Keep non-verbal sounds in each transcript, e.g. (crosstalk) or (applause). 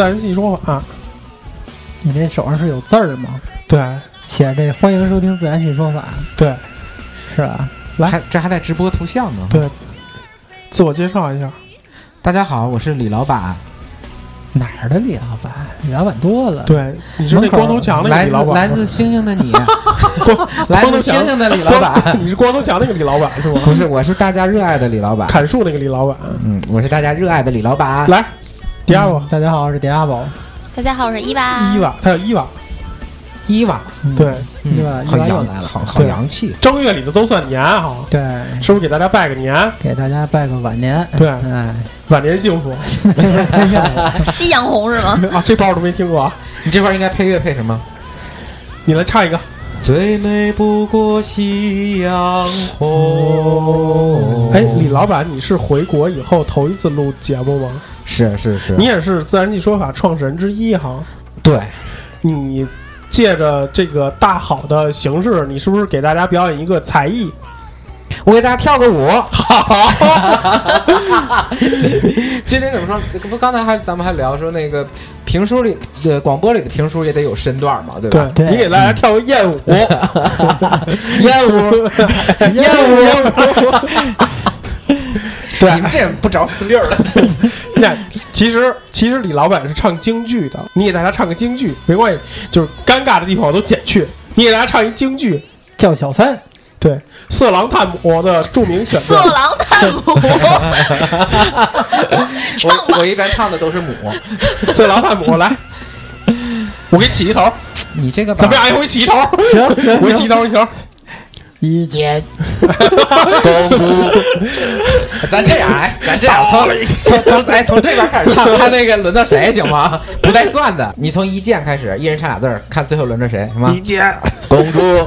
自然系说法。你这手上是有字儿吗？对，写这欢迎收听自然系说法。对，是吧？来，这还带直播图像呢。对，自我介绍一下。大家好，我是李老板。哪儿的李老板？李老板多了。对，你是那光头强那个李老板。来自星星的你，(laughs) (laughs) 来自星星的李老板。你是光头强那个李老板是吗？不是，我是大家热爱的李老板。砍树那个李老板。嗯，我是大家热爱的李老板。来。迪亚宝，大家好，我是迪亚宝。大家好，我是伊娃。伊娃，他叫伊娃。伊娃，对，伊娃，好洋，好好洋气。正月里的都算年哈。对，是不是给大家拜个年？给大家拜个晚年。对，哎，晚年幸福。(laughs) 夕阳红是吗？(laughs) 啊，这包我都没听过。你这块应该配乐配什么？你来唱一个。最美不过夕阳红。哎，李老板，你是回国以后头一次录节目吗？是是是，你也是自然系说法创始人之一哈。对，你借着这个大好的形式，你是不是给大家表演一个才艺？我给大家跳个舞。好。(laughs) 今天怎么说？这不刚才还咱们还聊说那个评书里的广播里的评书也得有身段嘛，对吧？对，你给大家跳个艳舞。(laughs) 艳舞，(laughs) 艳舞。对，你们这不着四粒儿的。(laughs) 那其实其实李老板是唱京剧的，你给大家唱个京剧没关系，就是尴尬的地方我都剪去。你给大家唱一京剧，叫小三。对，色狼探母的著名选择。色狼探母。(laughs) 我我一般唱的都是母。(laughs) 色狼探母，来，我给你起一头。你这个怎么样？我给你起一头。行行，我给你起一头一头。一见公主，咱这样哎，咱这样从从从哎从这边开始唱，看那个轮到谁行吗？(laughs) 不带算的，你从一见开始，一人唱俩字儿，看最后轮着谁，行吗？一见公主，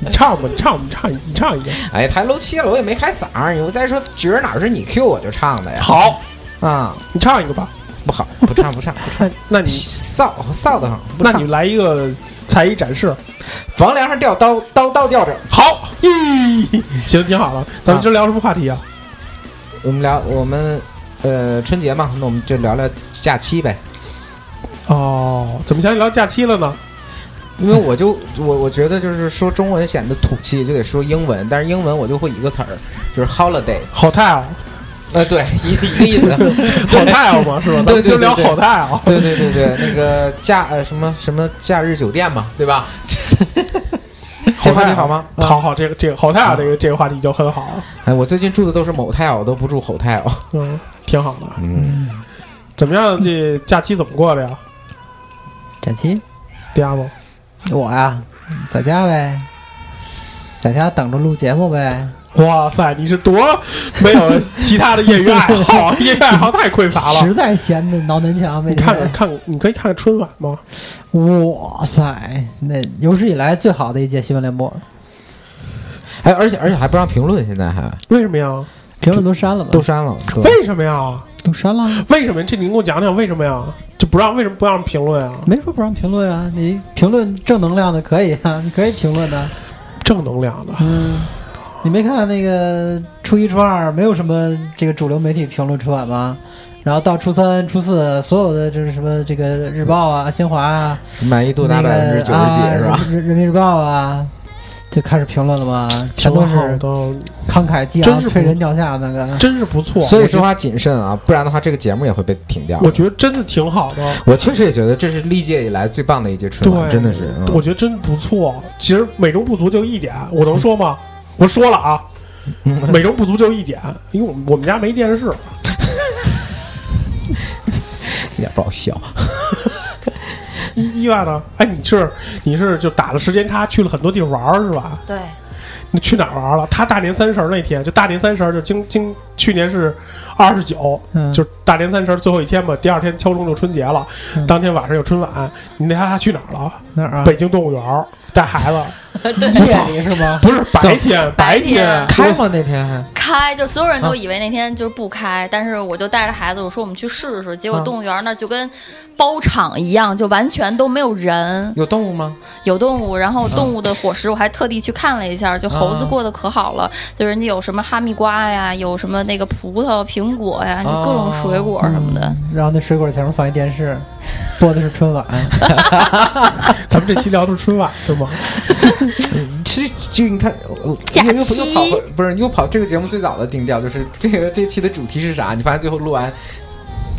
你 (laughs) 唱吧，你唱，你唱，你唱一个。哎，太漏气了，我也没开嗓儿。我再说角儿哪是你 Q 我就唱的呀？好啊，你唱一个吧。不好，(laughs) 不唱不唱不唱。那你臊臊得很。那你来一个。才艺展示，房梁上吊刀，刀刀吊着。好，咦，(laughs) 行，挺好了。咱们今儿聊什么话题啊？我们聊我们呃春节嘛，那我们就聊聊假期呗。哦，怎么想起聊假期了呢？因为我就我我觉得就是说中文显得土气，就得说英文。但是英文我就会一个词儿，就是 holiday，好太啊。呃，对，一一个意思，(laughs) 好太阳嘛，是吧？(laughs) 对对，就聊好太阳。对对对对，那个假呃什么什么假日酒店嘛，对吧？这话题好吗？啊好好，这个这个 hotel 这个这个话题就很好，哎，我最近住的都是 motel，我都不住 hotel。嗯，挺好的。嗯，怎么样？这假期怎么过的呀？假期嗲吗？我呀，在家呗，在家等着录节目呗。哇塞，你是多没有其他的业余爱好，业余爱好太匮乏了。(laughs) 实在闲的挠南墙，每你看看看，你可以看看春晚吗？哇塞，那有史以来最好的一届新闻联播，哎，而且而且还不让评论，现在还为什么呀？评论都删了吧？都删了。为什么呀？都删了，为什么？这你给我讲讲为什么呀？就不让为什么不让评论啊？没说不让评论啊。你评论正能量的可以啊，你可以评论的。正能量的，嗯，你没看那个初一、初二没有什么这个主流媒体评论春晚吗？然后到初三、初四，所有的就是什么这个日报啊、新华啊，满意度达那百分之九十几啊是吧？人人民日报啊，就开始评论了吗？全都是的，慷慨激昂、真是不催人掉下那个。真是不错。所以说话谨慎啊，不然的话这个节目也会被停掉。我觉得真的挺好的。我确实也觉得这是历届以来最棒的一届春晚，真的是。嗯我觉得真不错。其实美中不足就一点，我能说吗？我说了啊，美中不足就一点，因为我们我们家没电视。一点不好笑。意意外呢？哎，你是你是就打了时间差去了很多地方玩儿是吧？对，你去哪儿玩了？他大年三十儿那天，就大年三十儿就今今去年是二十九，嗯，就大年三十儿最后一天嘛，第二天敲钟就春节了，嗯当天晚上有春晚。你那他去哪儿了？哪儿啊？北京动物园儿带孩子，(laughs) 夜里是吗？不是白天，白天天开吗那天还？开，就所有啊人都以为那天就是不开，但是我就带着孩子，我说我们去试试，结果啊动物园那就跟包场一样，就完全都没有人，有动物吗？有动物，然后动物的伙食我还特地去看了一下，就猴子过得可好了，就人家有什么哈密瓜呀，有什么那个葡萄、苹果呀，就各种水果什么的。嗯然后那水果前面放一电视，播的是春晚。(laughs) 咱们这期聊的是春晚是吗？(laughs) 就你看，呃假又又期又跑回不是又跑这个节目最早的定调就是这个这期的主题是啥？你发现最后录完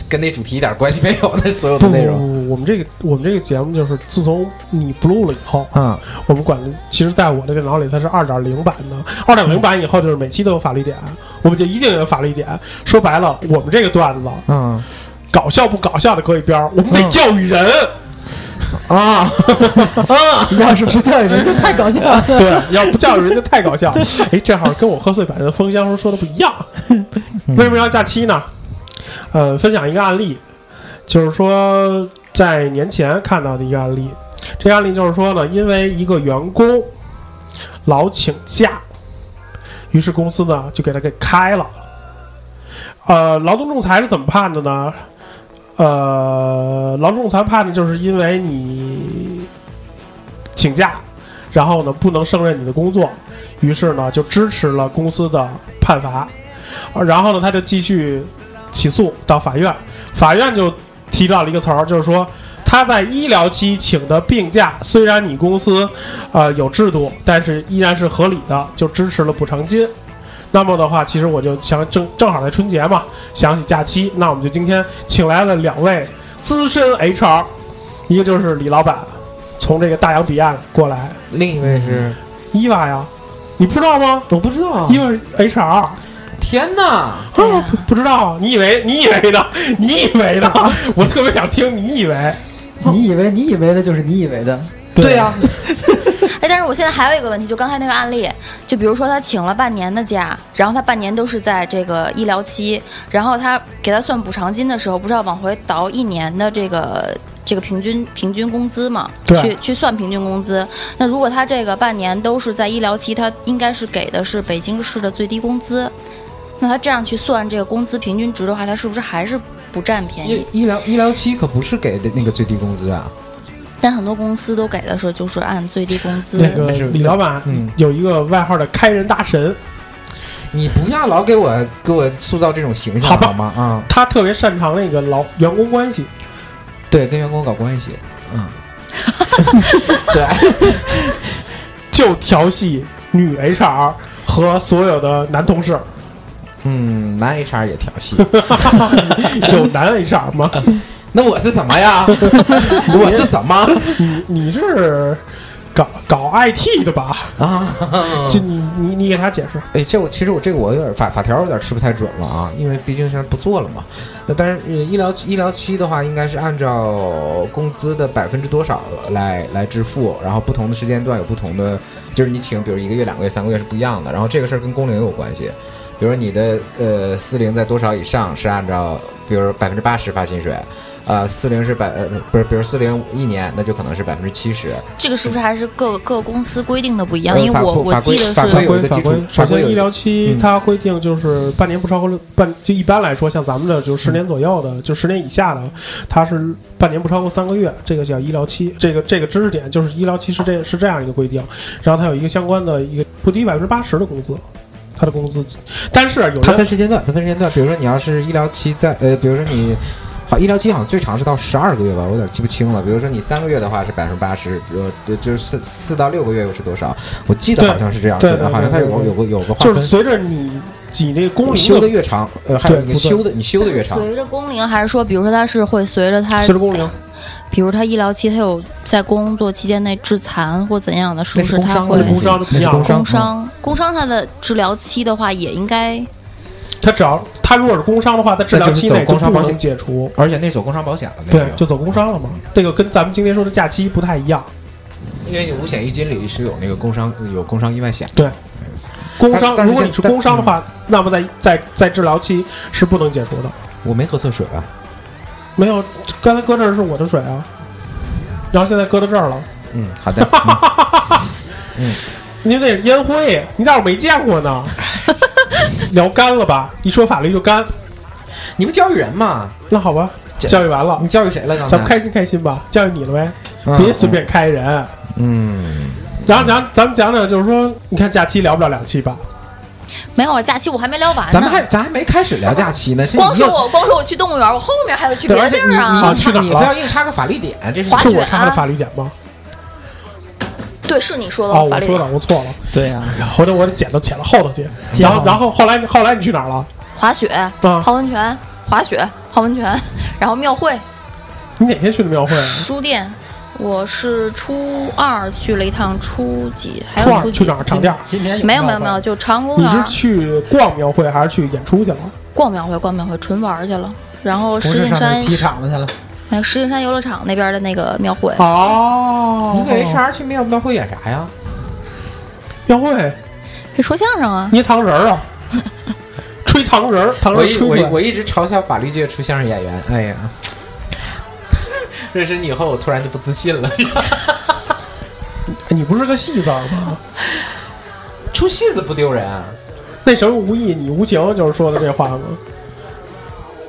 跟那主题一点关系没有，那所有的内容。不，我们这个我们这个节目就是自从你不录了以后，嗯，我们管的，其实在我的电脑里它是二点零版的，二点零版以后就是每期都有法律点，我们就一定有法律点。说白了，我们这个段子嗯搞笑不搞笑的搁一边儿，我们得嗯教育人。啊啊！要是不教育人，(laughs) 家太搞笑了。(laughs) 对，要不教育人家太搞笑。哎，正好跟我贺岁版的封箱时候说的不一样。为什么要假期呢？呃，分享一个案例，就是说在年前看到的一个案例。这个案例就是说呢，因为一个员工老请假，于是公司呢就给他给开了。呃，劳动仲裁是怎么判的呢？呃，劳动仲裁判的就是因为你请假，然后呢不能胜任你的工作，于是呢就支持了公司的判罚，然后呢他就继续起诉到法院，法院就提到了一个词儿，就是说他在医疗期请的病假，虽然你公司呃有制度，但是依然是合理的，就支持了补偿金。那么的话，其实我就想正正好在春节嘛，想起假期，那我们就今天请来了两位资深 HR，一个就是李老板，从这个大洋彼岸过来，另一位是伊娃呀，你不知道吗？我不知道。伊娃是 HR，天哪！啊。不不知道，你以为你以为的，你以为的，(laughs) 我特别想听你以为，你以为你以为的就是你以为的，对呀，(laughs) 哎，但是我现在还有一个问题，就刚才那个案例，就比如说他请了半年的假，然后他半年都是在这个医疗期，然后他给他算补偿金的时候，不是要往回倒一年的这个这个平均平均工资嘛？对去去算平均工资。那如果他这个半年都是在医疗期，他应该是给的是北京市的最低工资。那他这样去算这个工资平均值的话，他是不是还是不占便宜医？医疗医疗期可不是给的那个最低工资啊。但很多公司都给的时候就是按最低工资。那个李老板嗯有一个外号的开人大神，你不要老给我给我塑造这种形象好吗？啊，他特别擅长那个劳员工关系，对，跟员工搞关系，嗯，(laughs) 对，就调戏女 HR 和所有的男同事。嗯，男 HR 也调戏，(laughs) 有男 HR 吗？(laughs) 那我是什么呀？(laughs) 我是什么？你你是搞搞 IT 的吧？啊，这你你你给他解释。哎，这我其实我这个我有点法法条有点吃不太准了啊，因为毕竟现在不做了嘛。那但是、呃、医疗医疗期的话，应该是按照工资的百分之多少来来支付，然后不同的时间段有不同的，就是你请，比如一个月、两个月、三个月是不一样的。然后这个事儿跟工龄有关系，比如说你的呃四零在多少以上是按照，比如百分之八十发薪水。呃，四零是百呃不是，比如四零一年，那就可能是百分之七十。这个是不是还是各各公司规定的不一样？呃因为我我记得法规是有一个基础法规法规医疗期嗯它规定就是半年不超过六半，就一般来说，像咱们的就十年左右的，就十年以下的，它是半年不超过三个月，这个叫医疗期。这个这个知识点就是医疗期是这是这样一个规定，然后它有一个相关的一个不低于百分之八十的工资，它的工资，但是有它的分时间段，它分时间段。比如说你要是医疗期在呃，比如说你。好，医疗期好像最长是到十二个月吧，我有点记不清了。比如说你三个月的话是百分之八十，呃，就是四四到六个月又是多少？我记得好像是这样，对对好像它有有个有个划分。就是随着你你那个工龄修的越长，呃，还有你修的你修的越长，随着工龄，还是说，比如说他是会随着他随着工龄，比如他医疗期，他有在工作期间内致残或怎样的，是不是他会工伤工伤？工伤他的治疗期的话，也应该他只要他如果是工伤的话，在治疗期内就不能保险解除。而且那走工伤保险了，那对个，就走工伤了嘛。这个跟咱们今天说的假期不太一样。因为你五险一金里是有那个工伤有工伤意外险。对工伤，如果你是工伤的话，那么在在在治疗期是不能解除的。我没喝错水啊，没有，刚才搁这儿是我的水啊，然后现在搁到这儿了。嗯，好的，(laughs) 嗯您那是烟灰，你咋我没见过呢？(laughs) 聊干了吧？一说法律就干。你不教育人吗？那好吧，教育完了你，教育谁了？呢咱们开心开心吧，教育你了呗，嗯别随便开人。嗯，然后讲，咱们讲讲，就是说，你看假期聊不了两期吧？没有啊。假期我还没聊完呢，咱们还咱还没开始聊假期呢，是光说我光说我去动物园，我后面还有去，别的地儿啊你。去你非要硬插个法律点，这是是我插的啊法律点吗？对，是你说的哦，法律我说的，我错了。对呀、回头我得剪到剪到后头去。剪然后，然后后来后来你去哪儿了？滑雪、啊，泡温泉、滑雪、泡温泉，然后庙会、你哪天去的庙会啊？书店。我是初二去了一趟，初几还初二有初几去哪儿长店？今天没有没有没有，就长公你是去逛庙会还是去演出去了？逛庙会逛庙会，纯玩儿去了。然后不石景山踢场子去了，还有石景山游乐场那边的那个庙会，哦，你给 HR 去庙庙会演啥呀？庙会给说相声啊。捏糖人儿啊，(laughs) 吹糖人儿，糖人我一。我一我一直嘲笑法律界出相声演员，哎呀，(laughs) 认识你以后，我突然就不自信了。哎 (laughs) 你不是个戏子吗？出戏子不丢人啊？那时候无意，你无情，就是说的这话吗？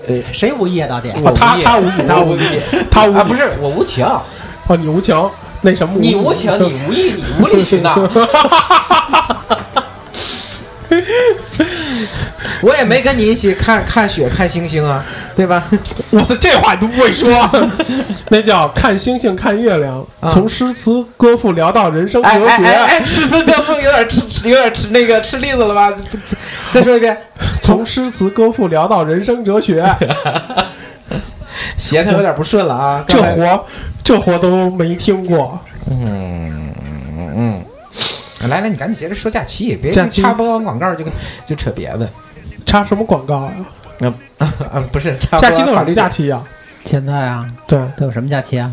呃，谁无意啊？到底他他无意，他无意。我无意，他无啊，不是我无情，哦，你无情，那什么你无情，你无意，你无理取闹。(laughs) 我也没跟你一起看看雪、看星星啊，对吧？(laughs) 我操，这话你都不会说，(laughs) 那叫看星星看月亮，啊从诗词歌赋聊到人生哲哎哎学，哎哎，诗词歌赋有点吃，有点吃那个吃栗子了吧？再说一遍，从诗词歌赋聊到人生哲学，(laughs) 弦他有点不顺了啊。这活这活都没听过。嗯嗯，来来，你赶紧接着说假期，别插播完广告就就扯别的。插什么广告呀？(laughs) 啊，不是插假期都有什么完法律假期呀？现在啊，对，都有什么假期啊？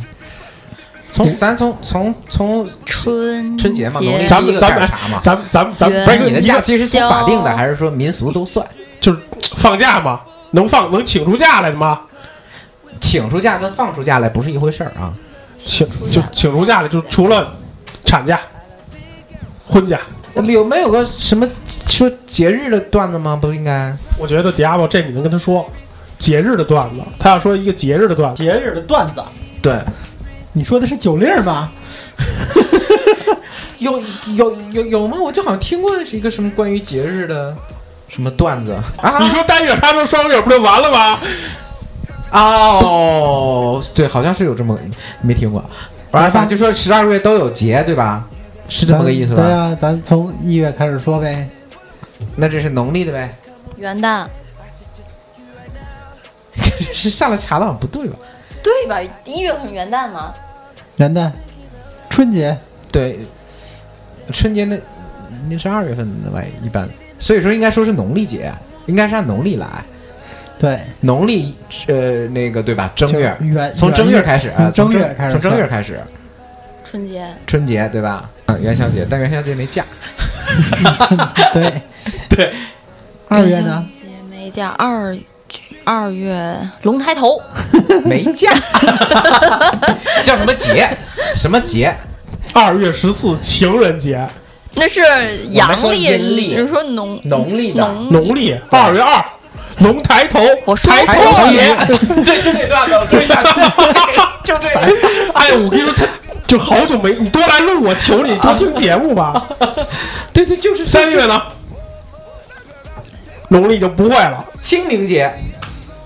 从咱从从从春春节嘛，农历咱们咱们开始查嘛。咱们咱们咱们不是你的假期是从法定的，还是说民俗都算？就是放假嘛，能放能请出假来的吗？请出假跟放出假来不是一回事儿啊。请就请出假来，就除了产假、婚假，有没有个什么说节日的段子吗？不应该？我觉得 Diablo 这你能跟他说节日的段子，他要说一个节日的段子，节日的段子，对，你说的是酒令吗？(laughs) 有有有有吗？我就好像听过是一个什么关于节日的什么段子啊？你说单月他说双月不就完了吗？哦，对，好像是有这么没听过。完了，反正就说十二月都有节，对吧？是这么个意思吧？对呀、咱从一月开始说呗。那这是农历的呗？元旦，(laughs) 是上来查的好像不对吧？对吧？一月份元旦嘛，元旦、春节、对，春节那那是二月份的吧，一般，所以说应该说是农历节，应该是按农历来，对，农历呃那个对吧？正月，从正月开始，正月开始从正月开始，春节春节对吧？啊，元宵节，但元宵节没假，(laughs) 对对，二月呢？节没假，二二月龙抬头，(laughs) 没假，(laughs) 叫什么节？什么节？二月十四情人节，那是阳历，阴历你说农农历的农农历二月二，龙抬头，我头节。(laughs) 对，就这段子，我追一下，就这个。哎，我跟你说，他就好久没你多来录，我求你多听节目吧。对对，就是三月呢，农历就不会了。清明节，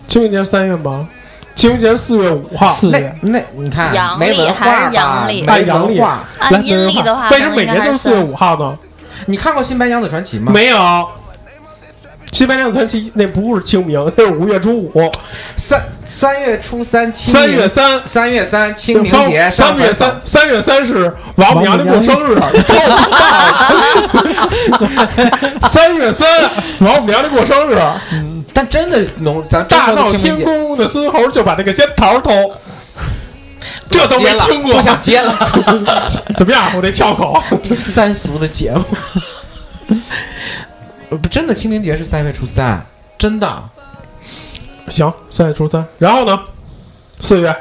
清明节三月吗？清明节四月五号。四月那那你看，阳历没文化还是吧阳历没按阳历。阴历的话，为什么每年都是四月五号呢？你看过《新白娘子传奇》吗？没有。西班牙传奇那不是清明，(laughs) 那是五月初五，三三月初三清明。三月三。三月三清明节，三月三，三月三是王母娘娘过生日，三月三王母娘娘过生日，(laughs) 但真的农咱大闹天宫的孙猴就把这个仙桃偷，这都没听过，不想接了。(laughs) 怎么样？我这翘口，这三俗的节目，呃不真的清明节是三月初三，真的。行，三月初三，然后呢，四月，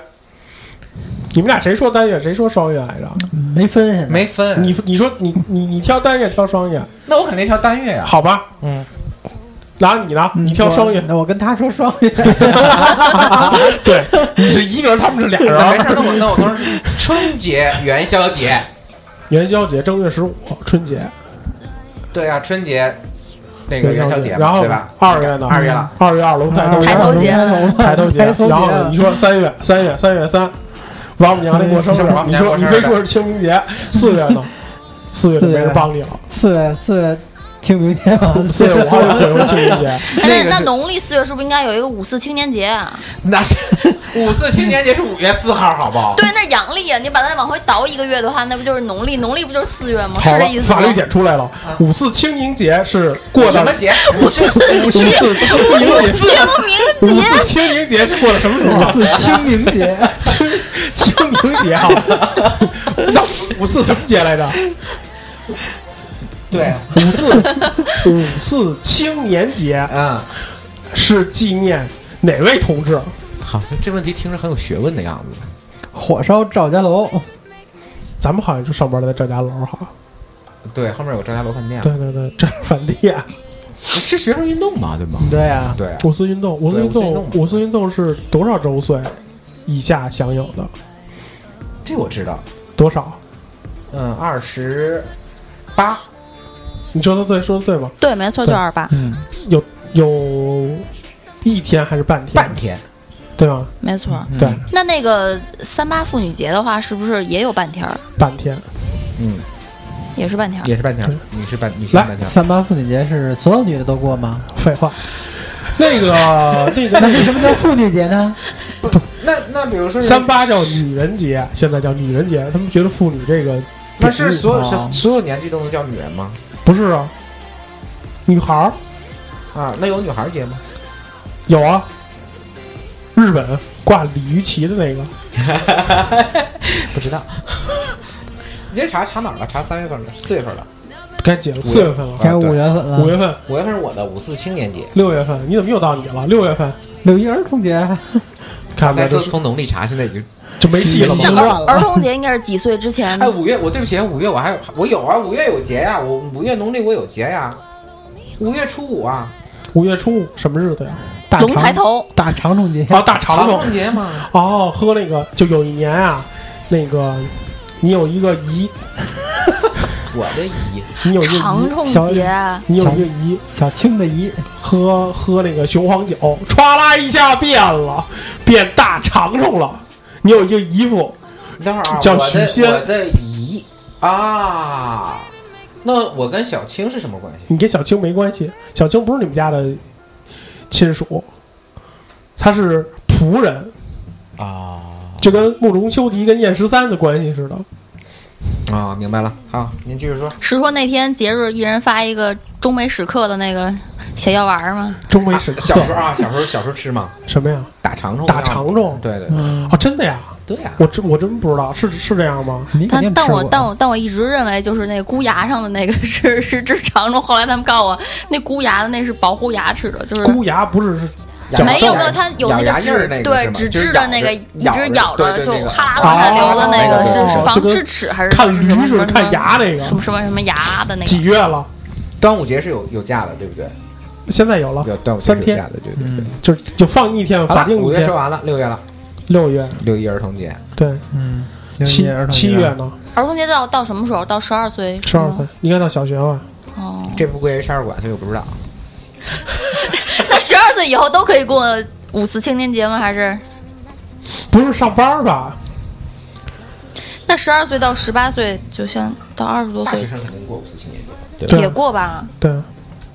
你们俩谁说单月，谁说双月来着？没分没分你你说你你你挑单月挑双月，那我肯定挑单月呀。好吧？嗯，然后你呢？嗯你挑双月，那我跟他说双月，(laughs) 对，你是一个人，他们是俩人。(laughs) 没事，那我那我当时是春节、元宵节。元宵节正月十五，春节，对啊，春节那个元宵节，然后对吧？二月呢？二月了，二月二龙抬头，抬头节抬头节然后？你说三月，三月，三月三，王母娘娘过生日你说你非说是清明节。四月呢？四月就没人帮你了。四月四月清明节嘛，四月五号就回回清明节。哎那那那农历四月是不是应该有一个五四青年节啊？那是 (laughs) 五四青年节是五月四号，好不好？对，那是阳历啊！你把它往回倒一个月的话，那不就是农历？农历不就是四月吗？是这意，思吗法？律点出来了。五四清明节是过的什么节？五四五四清明节，清五明节四清明节是过的什么时候五四清明节，清清明节啊？那五四什么节来着？对，五四五四青年节嗯，是纪念哪位同志？好，这问题听着很有学问的样子。火烧赵家楼，咱们好像就上班在赵家楼哈。对，后面有个赵家楼饭店，对对对，这是饭店。是学生运动嘛，对吗？对呀，对，五四运动，五四运动五四运动，五四运动是多少周岁以下享有的？这我知道。多少？嗯，二十八，你说的对，说的对吗？对，没错，就二八，嗯，有有一天还是半天？半天。对吗？没错。对，那那个三八妇女节的话，是不是也有半天儿？半天。嗯，也是半天儿。也是半天。你是半，你是来半天。三八妇女节是所有女的都过吗？废话。(laughs) 那个那个那为什么叫妇女节呢？不那那比如说三八叫女人节，现在叫女人节，他们觉得妇女这个那是所有哦是所有年纪都能叫女人吗？不是啊？女孩儿啊，那有女孩节吗？有啊，日本挂鲤鱼旗的那个，(laughs) 不知道。你先查查哪儿了？查三月份的，四月份的。该解了，四月份了，该五月份了，五月份、五月份是我的五四青年节。六月份，你怎么又到你了？六月份，六一儿童节，看吧，但是这是从农历查，现在已经。就没戏了？儿儿童节应该是几岁之前哎，？五月我对不起，五月我还有我有啊，五月有节呀，我五月农历我有节呀，五月初五啊，五月初五什么日子呀？大龙抬长头，大长虫节，哦，大长长虫。节嘛。哦，喝那个，就有一年啊，那个你有一个姨，(laughs) 我的姨，你有一个姨，长虫小节，你有一个姨，小青的姨，喝喝那个雄黄酒，歘啦一下变了，变大长虫了。你有一个姨夫，等会儿啊，叫我许仙我的姨啊，那我跟小青是什么关系？你跟小青没关系，小青不是你们家的亲属，他是仆人，啊，就跟慕容秋迪跟燕十三的关系似的。啊，明白了。好，您继续说。是说那天节日一人发一个中美史克的那个小药丸儿吗？中美史小时候啊，小时候小时候吃吗？什么呀？打长虫，打长虫？对对嗯，哦，真的呀？对呀。我真我真不知道，是是这样吗？但但我但我但我一直认为就是那箍牙上的那个 (laughs) 是是治长虫，后来他们告诉我那箍牙的那是保护牙齿的，就是箍牙不是没有没有，它有那个印儿对纸吗就是质的那个，咬着一直咬着就对对那个哈喇往下流的那个哦是是防智齿还是什么看牙那个什么？什么什么牙的那个？几月了？端午节是有有假的，对不对？现在有了，有端午节三天是有假的，对对对。就就放一天，法定五月说。完了，六月了，六月六一儿童节。对，嗯，七七月呢？儿童节到到什么时候？到十二岁？十二岁。应该到小学吧？哦，这不归少儿管，所以我不知道。那十二岁以后都可以过五四青年节吗？还是不是上班吧？那十二岁到十八岁，就像到二十多岁大学生肯定过五四青年节，对吧？对也过吧？对，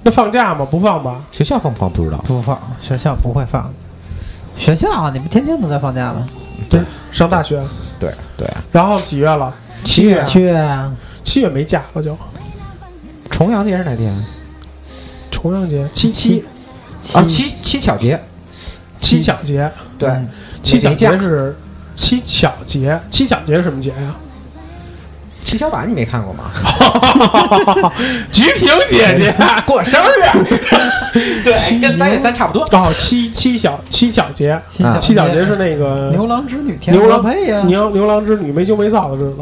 那放假吗？不放吧？学校放不放不知道。不放，学校不会放。学校啊你们天天都在放假吗？对，上大学，对对啊，然后几月了？七月七月啊，七月没假了就，重阳节是哪天？重阳节，七七啊，七七巧节。七巧节，对，七巧节是七巧节，七巧节是什么节呀？七巧板你没看过吗？(laughs) 菊萍姐姐过生日，(laughs) 对，跟三月三差不多。哦，七七巧七巧节，七巧节是那个牛郎织女天牛郎配呀，牛牛郎织女没羞没臊的日子。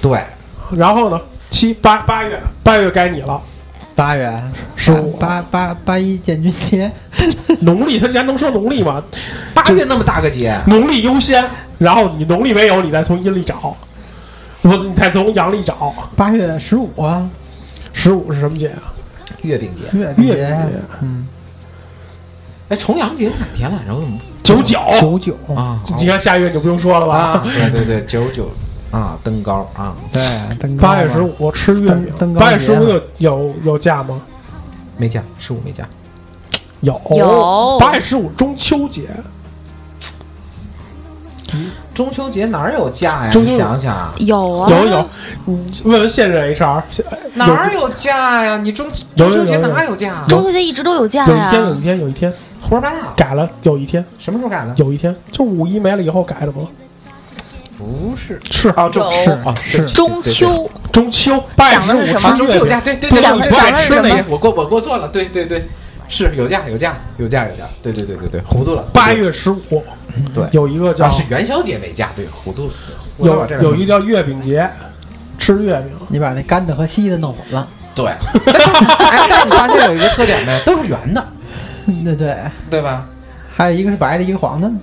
对，然后呢，七八八月八月该你了，八月十五八八八一建军节，(laughs) 农历他既然能说农历嘛，八月那么大个节，农历优先，然后你农历没有，你再从阴历找，我你再从阳历找。八月十五啊，十五是什么节啊？月饼节。月饼节月，嗯，哎，重阳节是哪天来着？九九九九，啊？你看下月就不用说了啊，吧？对对对，九九啊，登高啊，对，登高八月十，五吃月饼登登，高八月十五有有有假吗？没假，十五没假。有有八月十五中秋节，中秋节哪儿有假呀？中秋你想想，有啊，有有，你问问现任 HR，哪儿有假呀？你中中秋节哪有假？中秋节一直都有假呀有一天有一。天有一天胡说八道！改了，有一天什么时候改的？有一天就五一没了以后改的吗？不是是啊，中是啊是中秋中秋八月十五想的是什么啊，中秋有假，对对对，想的你不爱想的是什么吃那个，我过我过错了，对对对，是有假有假有假有假，对对对对对，糊涂了。八月十五对有一个叫啊是元宵节没假，对，糊涂了。我有把这有一个叫月饼节，吃月饼。你把那干的和稀的弄混了，对，(laughs) 哎，但是你发现有一个特点没？都是圆的，对对，对吧？还有一个是白的，一个黄的呢，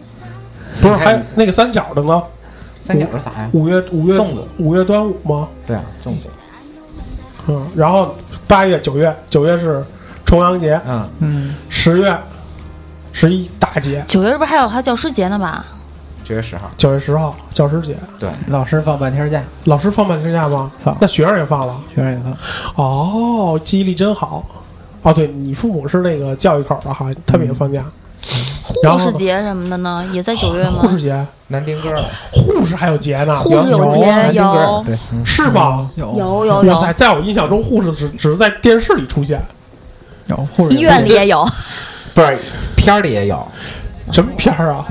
不是还有那个三角的呢？三角是啥呀？五月五月粽子五月端午吗？对啊，粽子。嗯，然后八月九月九月是重阳节，嗯，嗯，十月十一大节，九月是不是还有还有教师节呢吧？九月十号。九月十号教师节，对，老师放半天假，老师放半天假吗？放那学生也放了。学生也放，哦，记忆力真好。哦，对你父母是那个教育口的哈，他们也放假。护士节什么的呢，也在九月吗？护士节，南丁格尔护士还有节呢。护士有有节有是吗？有有有哇塞，有，在我印象中，护士只只是在电视里出现。有护士医院里也有。不是片儿里也有，什么片儿啊？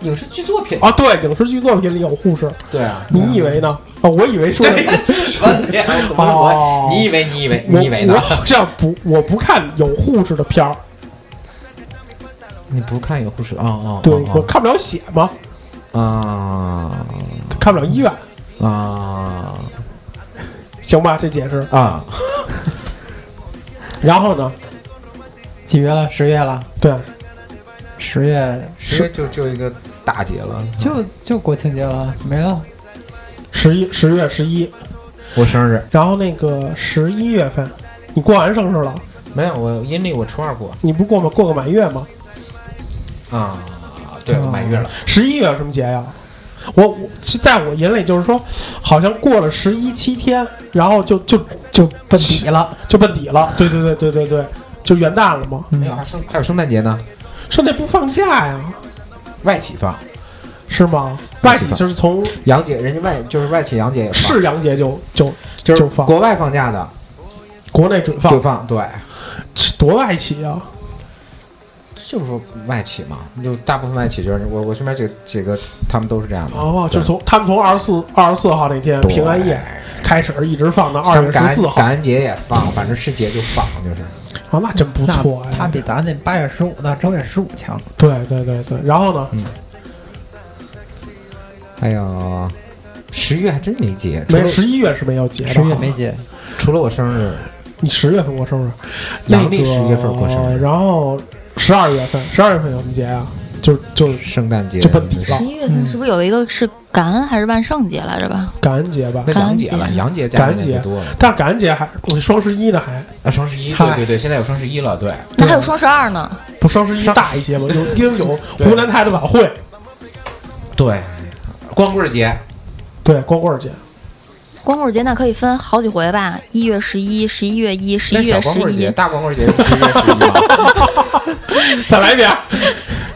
影视剧作品啊，对，影视剧作品里有护士，对啊，你以为呢？啊，我以为说对，你问的呀，怎么哦说？你以为你以为你以为呢我？好像不，我不看有护士的片儿，你不看有护士哦哦，对哦我看不了血吗，啊看不了医院，啊行吧？这解释。啊！(laughs) 然后呢？几月了？十月了，对，十月十月就就一个大节了，就就国庆节了，没了。十一十月十一，我生日然后那个十一月份，你过完生日了，没有，我阴历我初二过你不过吗？过个满月吗？啊，对，哦满月了，十一月有什么节呀？我我是在我眼里就是说，好像过了十一七天，然后就就就奔底了，就奔底了。对对对对对对，就元旦了嘛。没有，还圣还有圣诞节呢，圣诞不放假呀？外企放，是吗？外企就是从洋节，人家外就是外企洋节也，是洋节就就就就是放，国外放假的。国内准就放，放，对，这多外企啊！就是说外企嘛，就大部分外企就是我我身边几几个他们都是这样的，哦，就是从他们从二十四二十四号那天平安夜开始，一直放到二十四号恩感恩节也放，反正是节就放，就是。啊，那真不那错他呀！比咱那八月十五到正月十五强。对对对对，然后呢？嗯。还有，十月还真没节，除没十一月是没有节的，十月没节，除了我生日，你十月份过生日，阳历那个10月份过生日。然后十二月份，十二月份有什么节啊？就就圣诞节就奔底了十一月份是不是有一个是感恩还是万圣节来着吧？感恩节吧那。感恩节洋节了，洋节感恩节多了。但是感恩节还我双十一呢，还啊，双十一，对对对，现在有双十一了，对，那还有双十二呢。不双十一大一些吗？有因为有湖南台的晚会，对，光棍节，对光棍节，光棍节那可以分好几回吧，一月十一、十一月一、十一月十一。(laughs) 大光棍节是十一月十一嘛。(laughs) 再来一遍。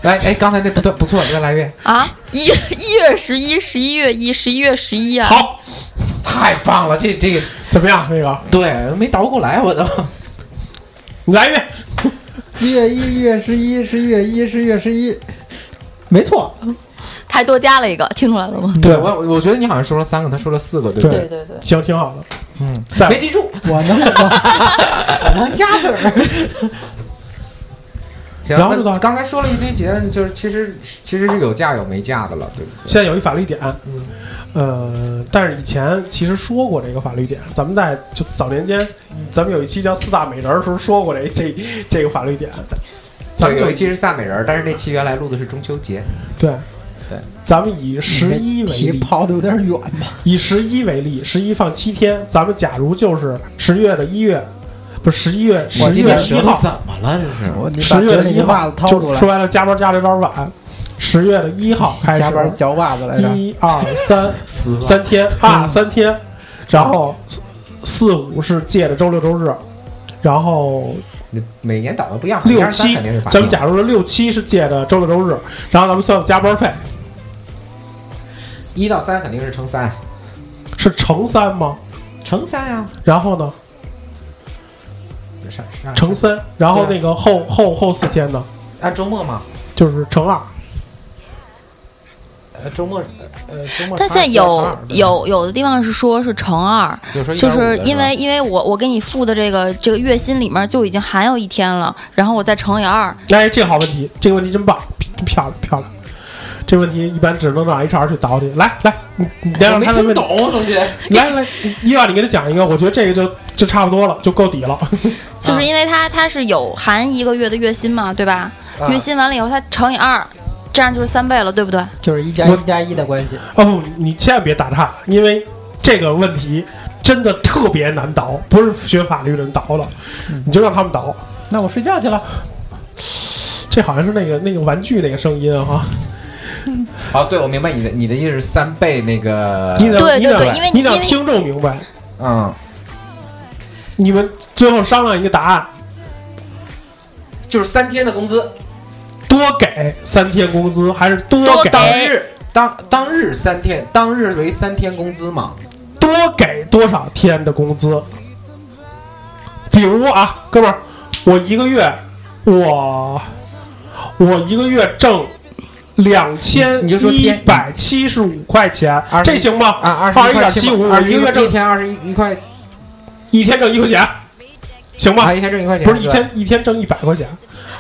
来，哎，刚才那不对，不错，再来一遍，啊，一一月十一、十一月一、十一月十一啊！好，太棒了，这这个怎么样？这个对，没倒过来，我都。你来一遍。一月一、一月十一、十一月一、十一月十一，没错。他还多加了一个，听出来了吗？对我，我觉得你好像说了三个，他说了四个，对不对对？对对，行，挺好的。嗯，再没记住。我能我能加字儿。(laughs) 行，然后呢刚才说了一堆节，就是其实其实是有价有没价的了，对不对？现在有一法律点，呃，但是以前其实说过这个法律点，咱们在就早年间，咱们有一期叫四大美人儿的时候说过这这这个法律点，咱们有一期是萨美人儿，但是那期原来录的是中秋节。对对，咱们以十一为题例，抛的有点远吧？以十一为例，十一放七天，咱们假如就是十月的一月，不是十一月十月我今天一号，怎么了？这是。我你把十月的一袜号子掏出来，就说白了，加班加的有点晚，十月的一号开始，加班嚼袜子来着。一二三四三天啊，三天，然后四四五是借着周六周日，然后你每年倒的不一样，六1 2 3七咱们假如说六七是借的周六周日，然后咱们算加班费一到三肯定是乘三，是乘三吗？乘三呀，然后呢，乘三，然后那个后后后四天呢，按周末嘛，就是乘二。呃，周末呃周末。但现在有有有的地方是说是乘二，就是因为因为我我给你付的这个这个月薪里面就已经含有一天了，然后我再乘以二，哎，这个好问题，这个问题真棒，漂亮漂亮。这问题一般只能让 HR 去倒你。来来，你让他。听懂，首先来来，伊娃，你给他讲一个，我觉得这个就就差不多了，就够底了。(laughs) 就是因为他他是有含一个月的月薪嘛，对吧？啊月薪完了以后他乘以二，这样就是三倍了，对不对？就是一加一加一的关系。哦不，你千万别打岔，因为这个问题真的特别难倒，不是学法律的人倒的，你就让他们倒。那我睡觉去了。这好像是那个那个玩具那个声音哈，(laughs) 哦，对，我明白你的你的意思是三倍那个，你得对你得对对因为你因听众明白，嗯，你们最后商量一个答案，就是三天的工资，多给三天工资还是多给多给当日当当日三天，当日为三天工资嘛？多给多少天的工资？比如啊，哥们儿，我一个月我我一个月挣两千你就说一百七十五块钱，这行吗？啊，二二十一点七五，我一个月挣一天二十一一块，一天挣一块钱，行吗啊，？一天挣一块钱，不是一对天一天挣一百块钱，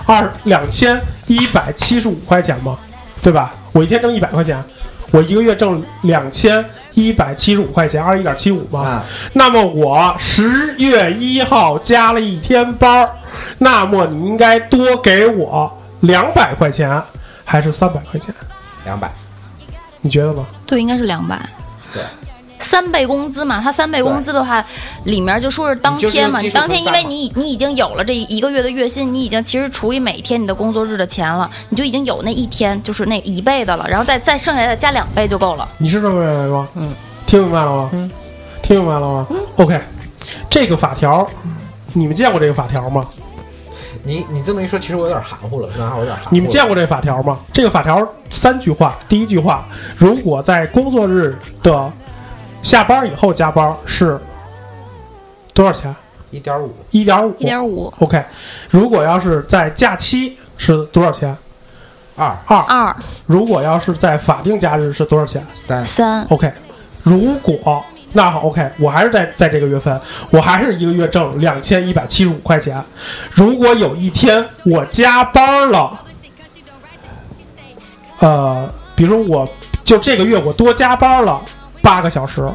二两千一百七十五块钱吗？对吧？我一天挣一百块钱，我一个月挣两千一百七十五块钱，二十一点七五嘛。啊，那么我十月一号加了一天班儿，那么你应该多给我两百块钱，还是三百块钱？两百，你觉得呢？对，应该是两百。对，三倍工资嘛，他三倍工资的话，里面就说是当天嘛，你当天因为你你已经有了这一个月的月薪，你已经其实除以每天你的工作日的钱了，你就已经有那一天就是那一倍的了，然后再再剩下再加两倍就够了。你是这么认为吗？嗯，听明白了吗？嗯，听明白了吗？OK，这个法条，你们见过这个法条吗？你你这么一说，其实我有点含糊了，是吧我有点含糊。你们见过这法条吗？这个法条三句话，第一句话，如果在工作日的下班以后加班是多少钱？一点五？一点五。一点五 OK，如果要是在假期是多少钱？二二。二如果要是在法定假日是多少钱三三，？OK，如果那好，OK，我还是在在这个月份，我还是一个月挣两千一百七十五块钱。如果有一天我加班了，呃，比如说我就这个月我多加班了八个小时，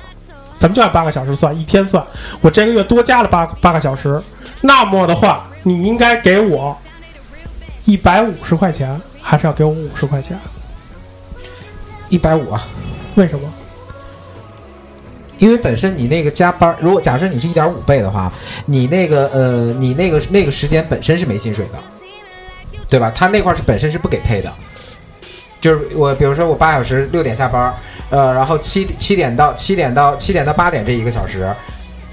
咱们就按八个小时算，一天算，我这个月多加了八八个小时，那么的话，你应该给我一百五十块钱，还是要给我五十块钱？一百五啊。为什么？因为本身你那个加班，如果假设你是一点五倍的话，你那个呃，你那个那个时间本身是没薪水的，对吧？他那块是本身是不给配的，就是我比如说我八小时六点下班，呃，然后七七点到七点到七点到八点这一个小时，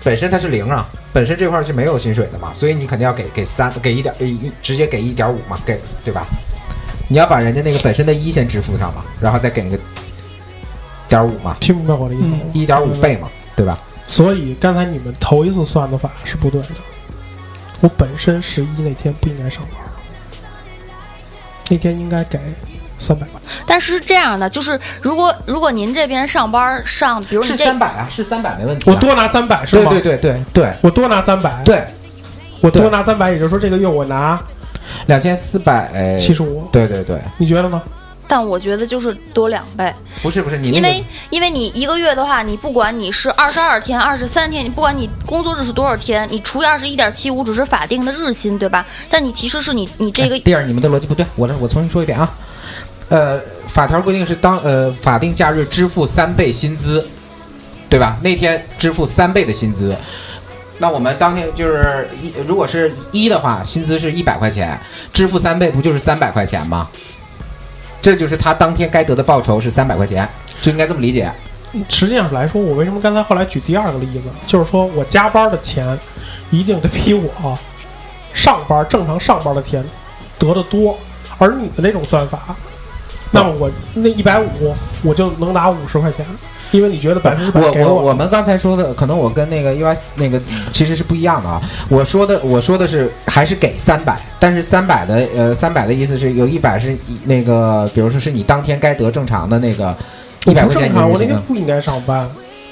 本身它是零啊，本身这块是没有薪水的嘛，所以你肯定要给给三给一点一直接给一点五嘛，给对吧？你要把人家那个本身的一先支付上嘛，然后再给那个点五嘛，听明白我的意思吗？一点五倍嘛，对吧？所以刚才你们头一次算的法是不对的。我本身十一那天不应该上班，那天应该给三百块。但是是这样的，就是如果如果您这边上班上，比如你是这三百啊，是三百没问题、啊。我多拿三百是吗？对对对对对我多拿三百。对，我多拿三百，也就是说这个月我拿两千四百七十五。对对对，你觉得呢？但我觉得就是多两倍，不是不是你、那因、为因为你一个月的话，你不管你是二十二天、二十三天，你不管你工作日是多少天，你除以二十一点七五只是法定的日薪，对吧？但你其实是你你这个哎第二你们的逻辑不对，我这我重新说一遍啊。呃，法条规定是当呃法定假日支付三倍薪资，对吧？那天支付三倍的薪资。那我们当天就是一，如果是一的话，薪资是一百块钱，支付三倍不就是三百块钱吗？这就是他当天该得的报酬是三百块钱，就应该这么理解。实际上来说，我为什么刚才后来举第二个例子，就是说我加班的钱一定得比我上班正常上班的钱得的多，而你的那种算法，那么我那一百五我就能拿五十块钱，因为你觉得百分之我我我们刚才说的，可能我跟那个 UI 那个其实是不一样的啊。我说的我说的是还是给三百，但是三百的呃三百的意思是有一百是那个，比如说是你当天该得正常的那个一百块钱你就行了。我那天不应该上班。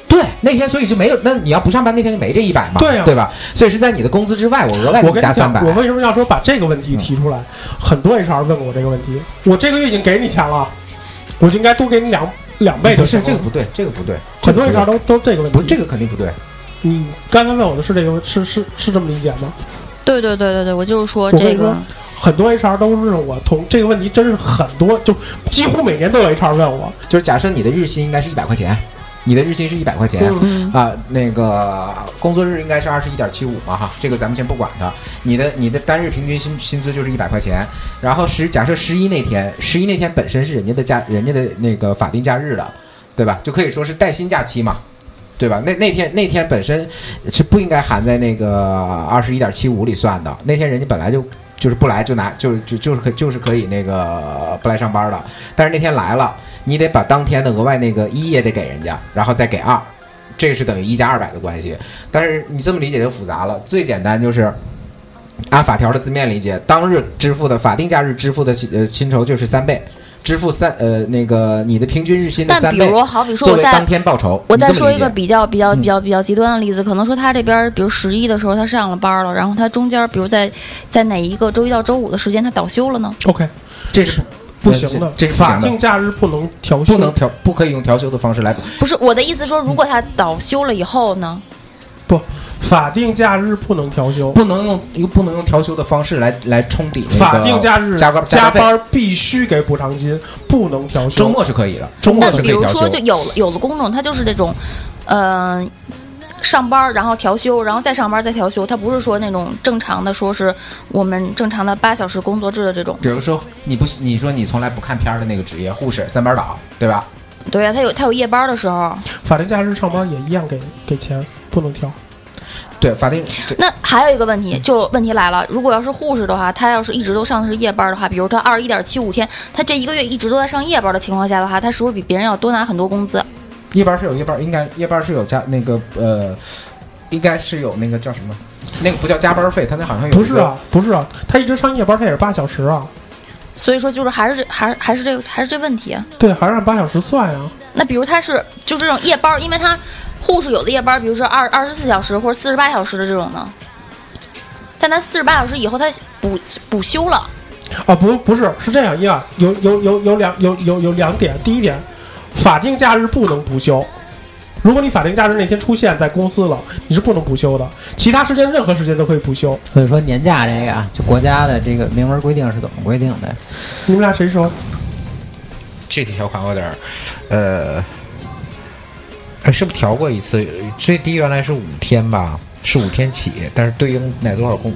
对，那天所以就没有，那你要不上班那天就没这一百嘛，对呀对吧？所以是在你的工资之外，我额外加三百。我为什么要说把这个问题提出来？很多 HR 问过我这个问题，我这个月已经给你钱了，我就应该多给你两两倍不就是行这个不对，这个不对，很多这个 HR 都都这个问题。不这个肯定不对。你刚刚问我的是这个，是是是这么理解吗？对对对对对，我就是说这个，很多 HR 都是我同这个问题，真是很多，就几乎每年都有 HR 问我。就是假设你的日薪应该是一百块钱，你的日薪是一百块钱，嗯，啊，那个工作日应该是二十一点七五嘛哈，这个咱们先不管它。你的你的单日平均薪薪资就是一百块钱，然后十假设十一那天，十一那天本身是人家的假人家的那个法定假日了，对吧？就可以说是带薪假期嘛，对吧？那那天那天本身是不应该含在那个二十一点七五里算的，那天人家本来就。就是不来就拿就就就是可就是可以那个不来上班的，但是那天来了，你得把当天的额外那个一也得给人家，然后再给二，这是等于一加二百的关系。但是你这么理解就复杂了，最简单就是按法条的字面理解，当日支付的法定假日支付的呃薪酬就是三倍，支付三呃那个你的平均日薪的但三倍比如好比说我作为当在。天报酬。我你这么理解再说一个比较比较嗯比较比较极端的例子，可能说他这边，比如十一的时候他上了班了，然后他中间，比如在在哪一个周一到周五的时间他倒休了呢？OK，这是不行的，这这是不行的法定假日不能调休，不能调不可以用调休的方式来不是我的意思说，如果他倒休了以后呢？不，法定假日不能调休，不能用又不能用调休的方式来来冲抵那个法定假日加班加班必须给补偿金，不能调休。周末是可以的，周末但比如是可以调休说，就有了有的工种，他就是那种，嗯、上班然后调休，然后再上班再调休，他不是说那种正常的，说是我们正常的八小时工作制的这种。比如说你不你说你从来不看片儿的那个职业护士三班倒，对吧？对呀、他有他有夜班的时候，法定假日上班也一样给给钱，不能调。对，法定那还有一个问题，就问题来了，如果要是护士的话，他要是一直都上的是夜班的话，比如他二十一点七五天，他这一个月一直都在上夜班的情况下的话，他是不是比别人要多拿很多工资？夜班是有夜班，应该夜班是有加那个呃，应该是有那个叫什么？那个不叫加班费，他那好像有不是啊，不是啊，他一直上夜班，他也是八小时啊，所以说就是还是这还是还是这个还是这问题啊。对，还是按八小时算啊。那比如他是就这种夜班，因为他护士有的夜班，比如说二二十四小时或者四十八小时的这种呢，但他四十八小时以后他补补休了，啊，不，不是，是这样，一啊，有有有有两有有有两点。第一点，法定假日不能补休。如果你法定假日那天出现在公司了，你是不能补休的。其他时间任何时间都可以补休。所以说年假这个啊，就国家的这个明文规定是怎么规定的？你们俩谁说？具体条款我有点，呃，哎，是不是调过一次？最低原来是五天吧，是五天起，但是对应哪多少工？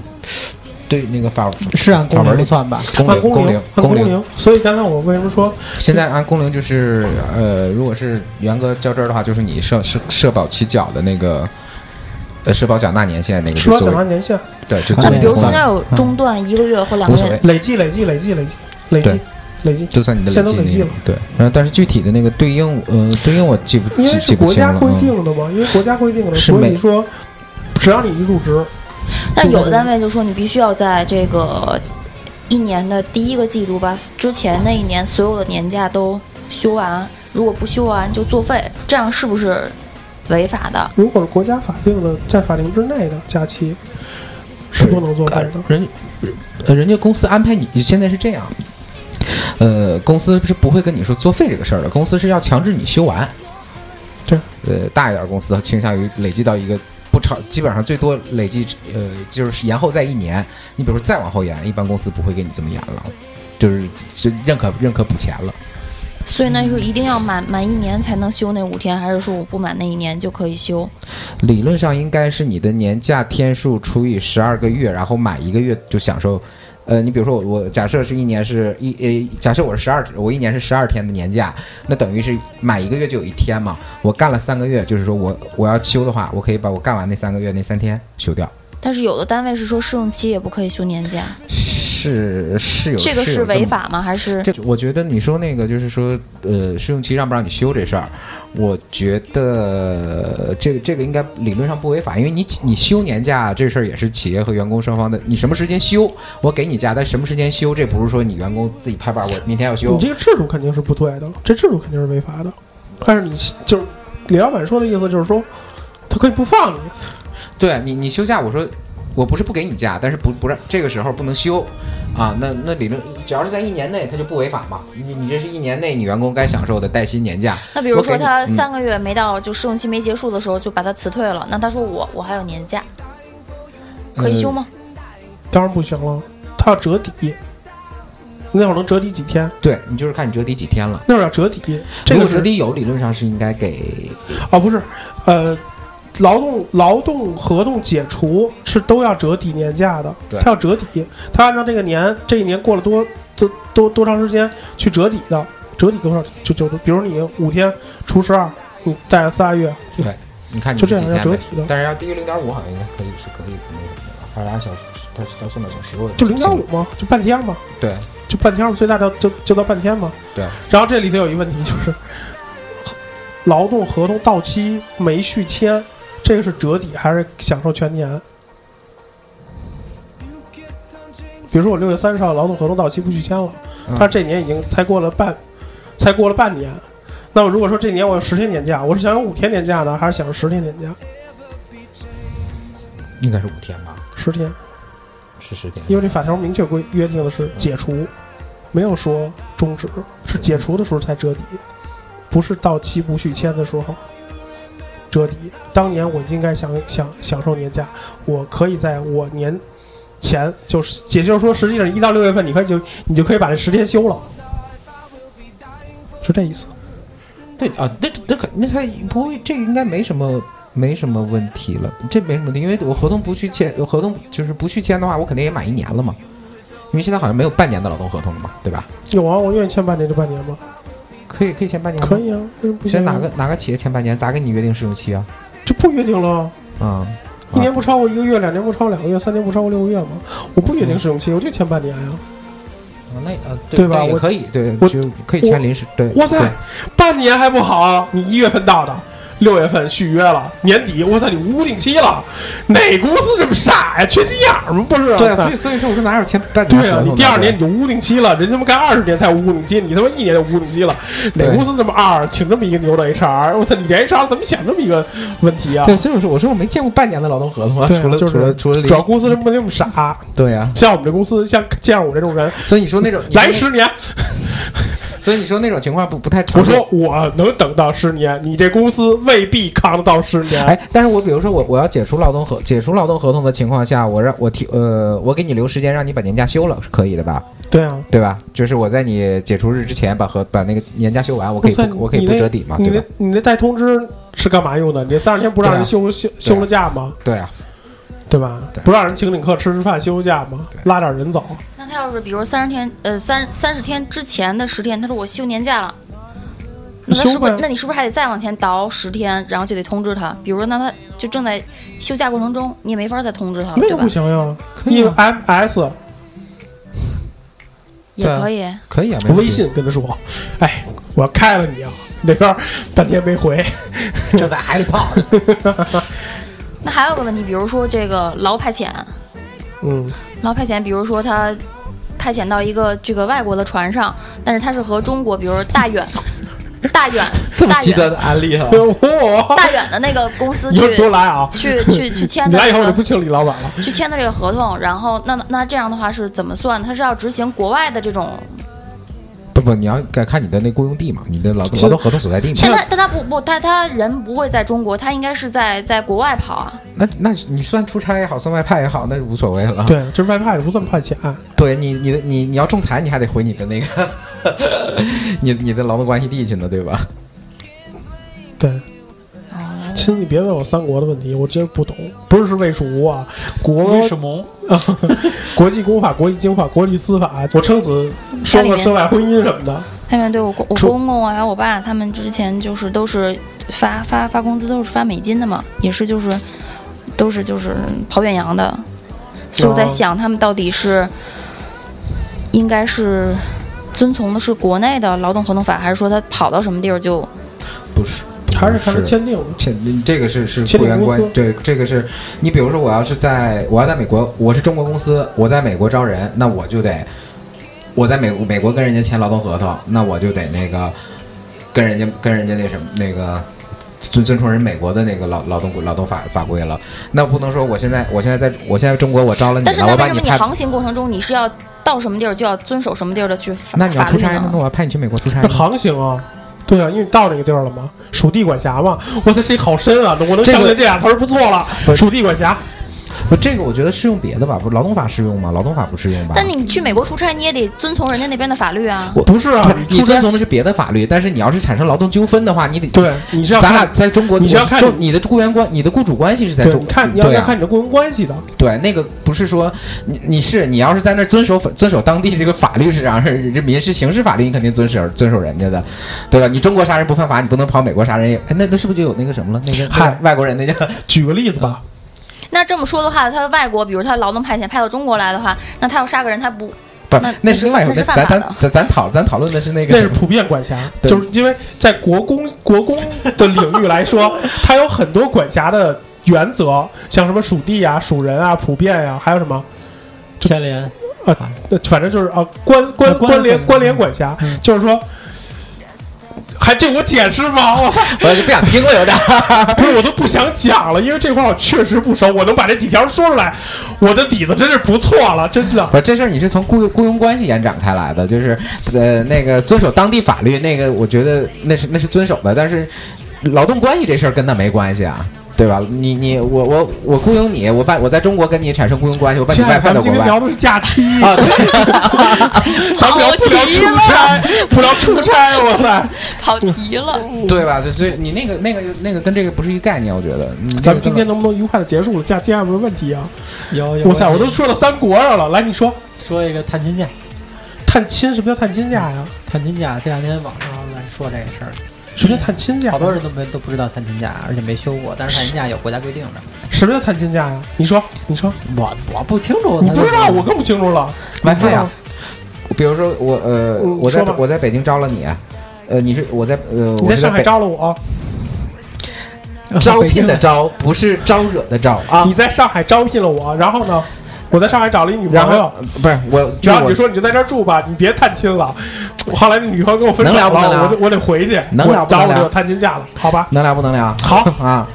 对那个法是按工法文里龄算吧？工龄工龄按工龄，按工龄，所以刚才我为什么说现在按工龄就是呃，如果是严格较真儿的话，就是你社社社保起缴的那个。呃，社保缴纳年限那个社保缴纳年限对，就那比如中间有中断一个月或两个月，，累计累计累计累计累计对累计，就算你的累计那个对。然后但是具体的那个对应，呃，对应我记不因为是记记不国家规清了嗯定的嘛，因为国家规定的，所以说只要你一入职，但有的单位就说你必须要在这个一年的第一个季度把之前那一年所有的年假都休完，如果不休完就作废，这样是不是违法的？如果是国家法定的在法定之内的假期，是不能作废的。人呃，人家公司安排你现在是这样，呃，公司是不会跟你说作废这个事儿的，公司是要强制你休完。对，呃，大一点公司倾向于累计到一个不超，基本上最多累计呃就是延后在一年。你比如说再往后延，一般公司不会给你这么延了，就是就认可认可补钱了。所以那就是一定要满满一年才能休那五天，还是说我不满那一年就可以休？理论上应该是你的年假天数除以十二个月，然后满一个月就享受。呃，你比如说我我假设是一年是一呃，假设我是十二，我一年是十二天的年假，那等于是满一个月就有一天嘛。我干了三个月，就是说我我要休的话，我可以把我干完那三个月那三天休掉。但是有的单位是说试用期也不可以休年假，是是有这个是违法吗？还是这我觉得你说那个就是说，呃，试用期让不让你休这事儿，我觉得这个这个应该理论上不违法，因为你你休年假这事儿也是企业和员工双方的，你什么时间休，我给你假，但什么时间休，这不是说你员工自己拍板，我明天要休你。这个制度肯定是不对的，这制度肯定是违法的。但是你就是李老板说的意思，就是说他可以不放你，对你你休假，我说我不是不给你假，但是不不让这个时候不能休啊，那那理论只要是在一年内，他就不违法嘛。你你这是一年内你员工该享受的带薪年假，那比如说他嗯三个月没到，就试用期没结束的时候就把他辞退了，那他说我我还有年假，可以休吗？当然不行了，他要折抵。那会儿能折抵几天？对你就是看你折抵几天了。那会儿要折抵，这个折抵有，理论上是应该给哦，不是，呃，劳动劳动合同解除是都要折抵年假的，对。他要折抵，他按照这个年这一年过了多多多多长时间去折抵的，折抵多少就就比如你五天除十二，你带了仨月，就对你看你就这样要折抵的，但是要低于零点五，好像应该可以是可以那个的，还是按小时，它它算到小时我就零点五吗，就半天吗，对。就半天嘛，最大到就就到半天嘛。对。然后这里头有一个问题就是，劳动合同到期没续签，这个是折抵还是享受全年？比如说我六月三十号劳动合同到期不续签了，嗯他这年已经才过了半，才过了半年。那么如果说这年我有十天年假，我是想有五天年假呢，还是想有十天年假？应该是五天吧，十天，是十天。因为这法条明确规约定的是解除，没有说终止，是解除的时候才折抵，不是到期不续签的时候折抵。当年我应该享享享受年假，我可以在我年前，就是也就是说，实际上一到六月份，你可以就你就可以把这十天休了，是这意思。对啊，那那可那他不会，这个应该没什么没什么问题了，这没什么问题，因为我合同不去签，合同就是不去签的话，我肯定也满一年了嘛。因为现在好像没有半年的劳动合同了嘛，对吧？有啊，我愿意签半年就半年吗？可以可以签半年吗，可以啊，为什么不行啊？现在哪个哪个企业签半年？咋给你约定试用期啊？这不约定了？啊、一年不超过一个月，两年不超过两个月，三年不超过六个月吗？我不约定试用期，我就签半年呀。啊那呃对吧也可以，对，我就可以签临时，对，哇塞，半年还不好，你一月份到的，六月份续约了，年底，我操，你无固定期了，哪公司这么傻呀？缺心眼儿吗？不是？对啊，操所以所以说我说哪有钱半年对啊，你第二年你就无固定期了，人他妈干二十年才无固定期，你他妈一年就无固定期了，哪公司那么二，请这么一个牛的 HR？我操，你这 HR 怎么想这么一个问题啊？对，所以我说我说我没见过半年的劳动合同啊，除了就是除了除了主要公司这么那么傻？对啊，像我们这公司，像像我这种人，所以你说那种来十年，所以你说那种情况不不太常见我说我能等到十年，你这公司未必扛得到十年。哎，(laughs) 但是我比如说我我要解除劳动合解除劳动合同的情况下，我让我提呃我给你留时间让你把年假休了是可以的吧？对啊，对吧？就是我在你解除日之前把和把那个年假休完，我可以不我可以不折抵嘛，你那对吧？你那带通知是干嘛用的？你这三十天不让人休休休了假吗？对啊，对吧？对不让人请请客吃吃饭休休假吗？拉点人走。那他要是比如三十天，呃三三十天之前的十天，他说我休年假了，那他？是不是那你是不是还得再往前倒十天，然后就得通知他？比如说，那他就正在休假过程中，你也没法再通知他了，对吧不？行呀？因为可以啊 MS 对啊也可以。可以啊，微信跟他说，哎，我要开了你啊，那边半天没回。就在海里泡着。(laughs) 那还有个问题，比如说这个劳派遣，嗯，劳派遣，比如说他派遣到一个这个外国的船上，但是他是和中国，比如说大远、(laughs) 大远、大远、的案例啊！(laughs) 大远的那个公司去来啊！去去去 (laughs) 签你来以后我就的这个不请李老板了。去签的这个合同，然后那那这样的话是怎么算？他是要执行国外的这种，不不，你要该看你的那雇佣地嘛，你的劳动劳动合同所在地嘛。但他但他不不他他人不会在中国，他应该是在在国外跑啊。那那你算出差也好，算外派也好，那是无所谓了。对，这外派也不算派遣。对你你的你你要仲裁，你还得回你的那个 (laughs) 你你的劳动关系地去呢，对吧？对，亲，你别问我三国的问题，我真不懂。不是是魏蜀吴啊，国为什么？国际公法、国际经法、国际司法，我撑死说个涉外婚姻什么的。下面对我公我公公啊，还有我爸，他们之前就是都是发发发工资都是发美金的嘛，也是就是都是就是跑远洋的，所以我在想他们到底是应该是遵从的是国内的劳动合同法，还是说他跑到什么地儿就不是，还是还是签订的。签这个是是雇员，关对，这个是你比如说我要是在我要在美国，我是中国公司，我在美国招人，那我就得我在美美国跟人家签劳动合同，那我就得那个跟人家跟人家那什么那个。遵遵从人美国的那个劳劳动劳动法法规了，那不能说我现在我现在在我现在中国我招了你了，但是那为什我把你你航行过程中你是要到什么地儿就要遵守什么地儿的去法那你要出差，呢那那我要派你去美国出差航行啊，对啊，因为你到那个地儿了嘛，属地管辖嘛。哇塞，这好深啊！我能想起来这俩词儿不错了不。属地管辖，不，这个我觉得适用别的吧，不是劳动法适用吗？劳动法不适用吧？但你去美国出差，你也得遵从人家那边的法律啊。我不是啊，你遵从的是别的法律，但是你要是产生劳动纠纷的话，你得对，你是要咱俩在中国，你是要看就你的雇员关，你的雇主关系是在，中，看你要要看你的雇佣关系的。对那个不是说你你是你要是在那儿遵守遵守当地这个法律是这样，是这民事刑事法律你肯定遵守遵守人家的，对吧？你中国杀人不犯法，你不能跑美国杀人也，哎，那那是不是就有那个什么了？那个嗨外国人那叫 (laughs) 举个例子吧，那这么说的话，他外国，比如他劳动派遣派到中国来的话，那他要杀个人，他不不那那是另外一回事，那是犯咱咱法的。咱咱讨咱讨论的是那个那是普遍管辖，对就是因为在国公国公的领域来说，它有很多管辖的原则，像什么属地啊、属人啊、普遍呀、还有什么，牵连。呃，反正就是啊，关关关关联关关联管辖，嗯就是说。还这我解释吗？我操！我就不想听了，有点儿。(laughs) 不是，我都不想讲了，因为这块儿我确实不熟。我能把这几条说出来，我的底子真是不错了，真的。不是这事儿，你是从雇雇佣关系延展开来的，就是呃那个遵守当地法律，那个我觉得那是那是遵守的，但是劳动关系这事儿跟那没关系啊，对吧？你你我我我雇佣你，我把我在中国跟你产生雇佣关系，我把你外派到国外们今天聊的是假期，啊，对，(laughs) 咱们聊不聊出差？不聊出差，我操！(laughs) 跑题了。(laughs) 对吧？就所以你那个那个那个跟这个不是一个概念，我觉得。咱们今天能不能愉快的结束了？假期还有没有问题啊？有有。哇塞，我都说到三国上了，来你说，说一个探亲假，探亲什么叫探亲假呀？探亲假这两天网上来说这个事儿，什么叫探亲假？好多人都没都不知道探亲假，而且没休过，但是探亲假有国家规定的。什么叫探亲假呀？你说，你说，我我不清楚，你不知道，我更不清楚了。来这样，比如说我呃，嗯我在我在北京招了你，呃，你是我在呃，你在上海招了我，招聘的招，不是招惹的招啊你。在上海招聘了我，然后呢，我在上海找了一女朋友。不是我，我然后你说你就在这儿住吧，你别探亲了。后来那女朋友跟我分手了，能聊不能聊我得我得回去，能聊不能聊我然后我就探亲假了，好吧？能聊不能聊？好 (laughs) 啊。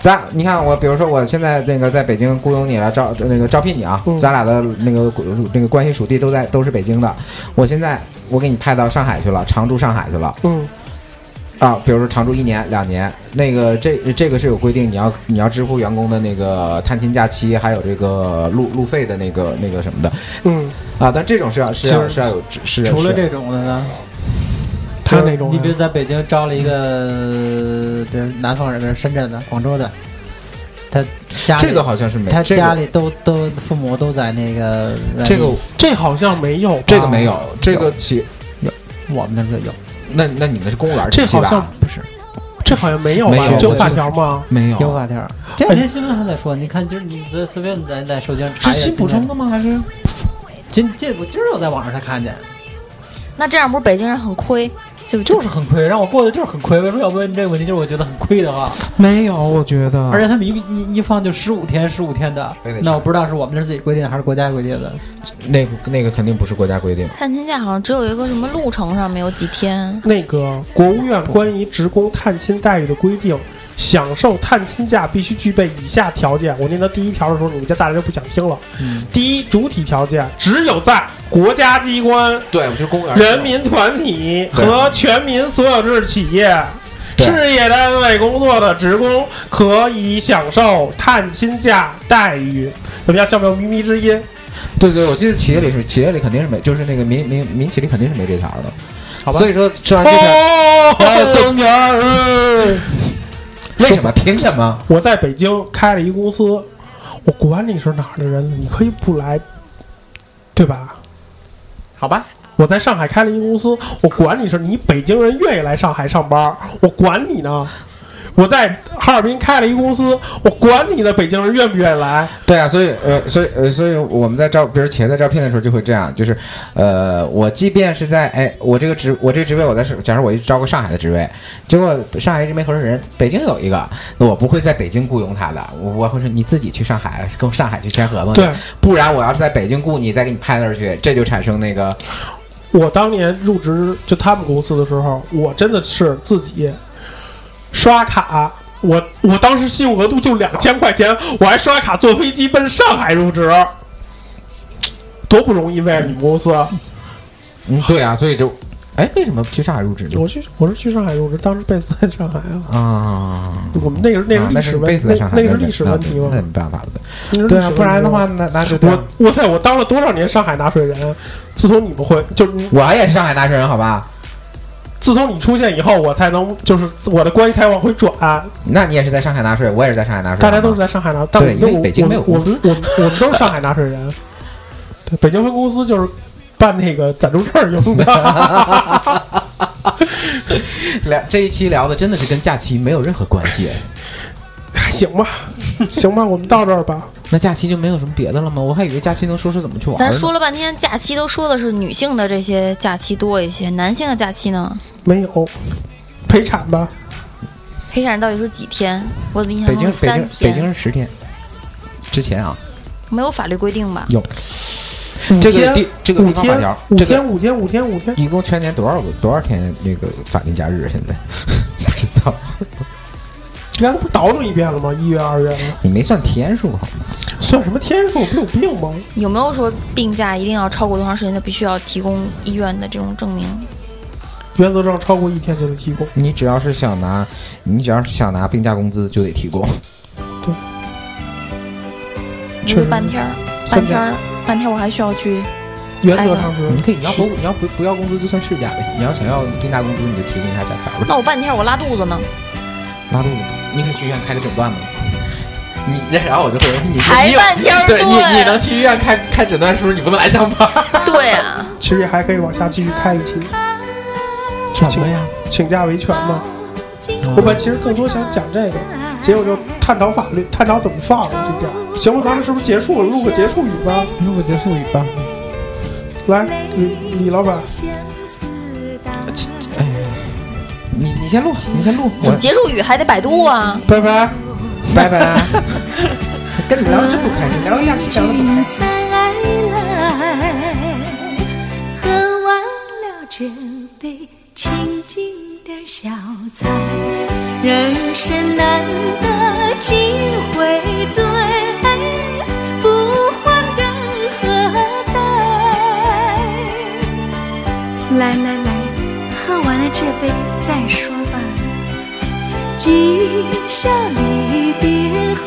咱你看我，比如说我现在那个在北京雇佣你了，招那个招聘你啊，嗯咱俩的那个那个关系属地都在都是北京的。我现在我给你派到上海去了，常驻上海去了嗯，啊。比如说常住一年两年，那个这这个是有规定，你要你要支付员工的那个探亲假期，还有这个路路费的那个那个什么的。嗯，啊。但这种是要是要就是是要有是是除了这种的呢，他那种你比如在北京招了一个这南方人，深圳的、广州的，他家里这个好像是没他家里都都父母都在那个这个这好像没有，这个没有，这个企我们那儿有那那你们是公务员这体系吧？好像不是，这好像没有吧没有？就法我记得条吗？没有有法条。这两天新闻还在说，你看今儿你随随便在在手机上查一下是新补充的吗？还是今这我今儿我在网上才看见，那这样不是北京人很亏？就就是很亏，让我过得就是很亏。为什么要问这个问题？就是我觉得很亏的话，没有？我觉得而且他们一一一放就十五天，十五天的，那我不知道是我们这儿自己规定还是国家规定的。那个那个肯定不是国家规定。探亲假好像只有一个什么路程上没有几天，那个国务院关于职工探亲待遇的规定，享受探亲假必须具备以下条件。我念到第一条的时候，你们家大人就不想听了。嗯，第一，主体条件只有在国家机关、对，我就是公务员。人民团体和全民所有制企业、事业单位工作的职工可以享受探亲假待遇。怎么样？像不像靡靡之音？对对，我记得企业里是企业里肯定是没，就是那个民民民企里肯定是没这条的。好吧所以说吃完这条，哦，东园儿。为什么？凭什么？我在北京开了一公司，我管你是哪儿的人，你可以不来，对吧？好吧，我在上海开了一公司，我管你是你北京人愿意来上海上班，我管你呢。我在哈尔滨开了一公司，我管你的，北京人愿不愿意来？对啊，所以呃，所以呃，所以我们在招，比如企业在招聘的时候就会这样，就是呃，我即便是在哎，我这个职我这个职位我在是，假如我一招个上海的职位，结果上海一直没合适人，北京有一个，那我不会在北京雇佣他的，我我会说你自己去上海跟上海去签合同去，对不然我要是在北京雇你，再给你派那儿去，这就产生那个我当年入职就他们公司的时候，我真的是自己刷卡。我我当时信用额度就两千块钱，我还刷卡坐飞机奔上海入职，多不容易为了你们公司。嗯，对啊，所以就哎，为什么去上海入职呢？我去，我是去上海入职，当时贝斯在上海啊。啊。我们那个那是是历史问海，那那个是历史问题吗那？那没办法了。那是历史问，题对啊不然的话，那那就这样我哇塞，我当了多少年上海纳税人？自从你们会，就我也是上海纳税人，好吧？自从你出现以后，我才能就是我的关系才往回转。那你也是在上海纳税，我也是在上海纳税，大家都是在上海纳，但对我们因为北京没有公司我我我们都是上海纳税人。(laughs) 对，北京分公司就是办那个暂住证用的。(laughs) 聊这一期聊的真的是跟假期没有任何关系。还 (laughs) 行吧，行吧，我们到这儿吧。那假期就没有什么别的了吗？我还以为假期能说说怎么去玩。咱说了半天假期都说的是女性的这些假期多一些，男性的假期呢？没有陪产吧？陪产到底是几天？我怎么印象北京北京中是三北天？京是十天，之前啊，没有法律规定吧？有这个地这个地方法条，这个五天五天五天五天，一共全年多少个多少天那个法定假日？现在 (laughs) 不知道，原来不倒腾一遍了吗？一月二月了，你没算天数好吗？算什么天数？不有病吗？有没有说病假一定要超过多长时间就必须要提供医院的这种证明？原则上超过一天就得提供。你只要是想拿，你只要是想拿病假工资就得提供。对因为半天儿，半天儿，半天儿我还需要去。原则上是你可以，你要不你要不不要工资就算事假呗。你要想要病假工资，你就提供一下假条呗。那我半天我拉肚子呢？拉肚子，你可以去医院开个诊断吗？你然后我就会你排你半天儿对你你能去医院开开诊断书，你不能来上班。对啊，其实也还可以往下继续开一期，请什么呀？请假维权嘛。嗯我本其实更多想讲这个，结果就探讨法律，探讨怎么放这家。行了，咱们是不是结束了？录个结束语吧。录个结束语吧。来，李李老板，你你先录，你先录，怎么结束语还得百度啊？拜拜。拜拜。(laughs) 跟你聊真不开心，聊一下气聊得不开心。喝完了这杯清静的小菜，人生难得几回醉，再说吧，今宵离别后，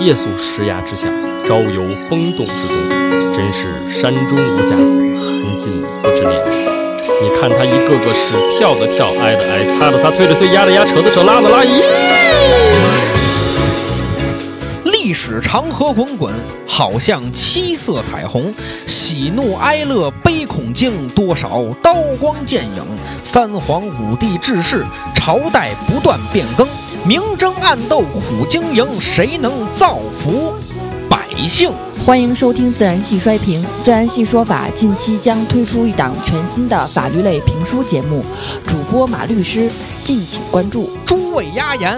夜宿石崖之下，朝游风洞之中，真是山中无甲子，寒尽不知年。你看他一个个是跳的跳，挨的挨，擦的擦，推的推，压的压，扯的扯，拉的拉，咦！历史长河滚滚，好像七色彩虹，喜怒哀乐悲恐惊，多少刀光剑影。三皇五帝治世，朝代不断变更，明争暗斗苦经营，谁能造福百姓？欢迎收听《自然系衰评》，自然系说法近期将推出一档全新的法律类评书节目，主播马律师，敬请关注。诸位压言。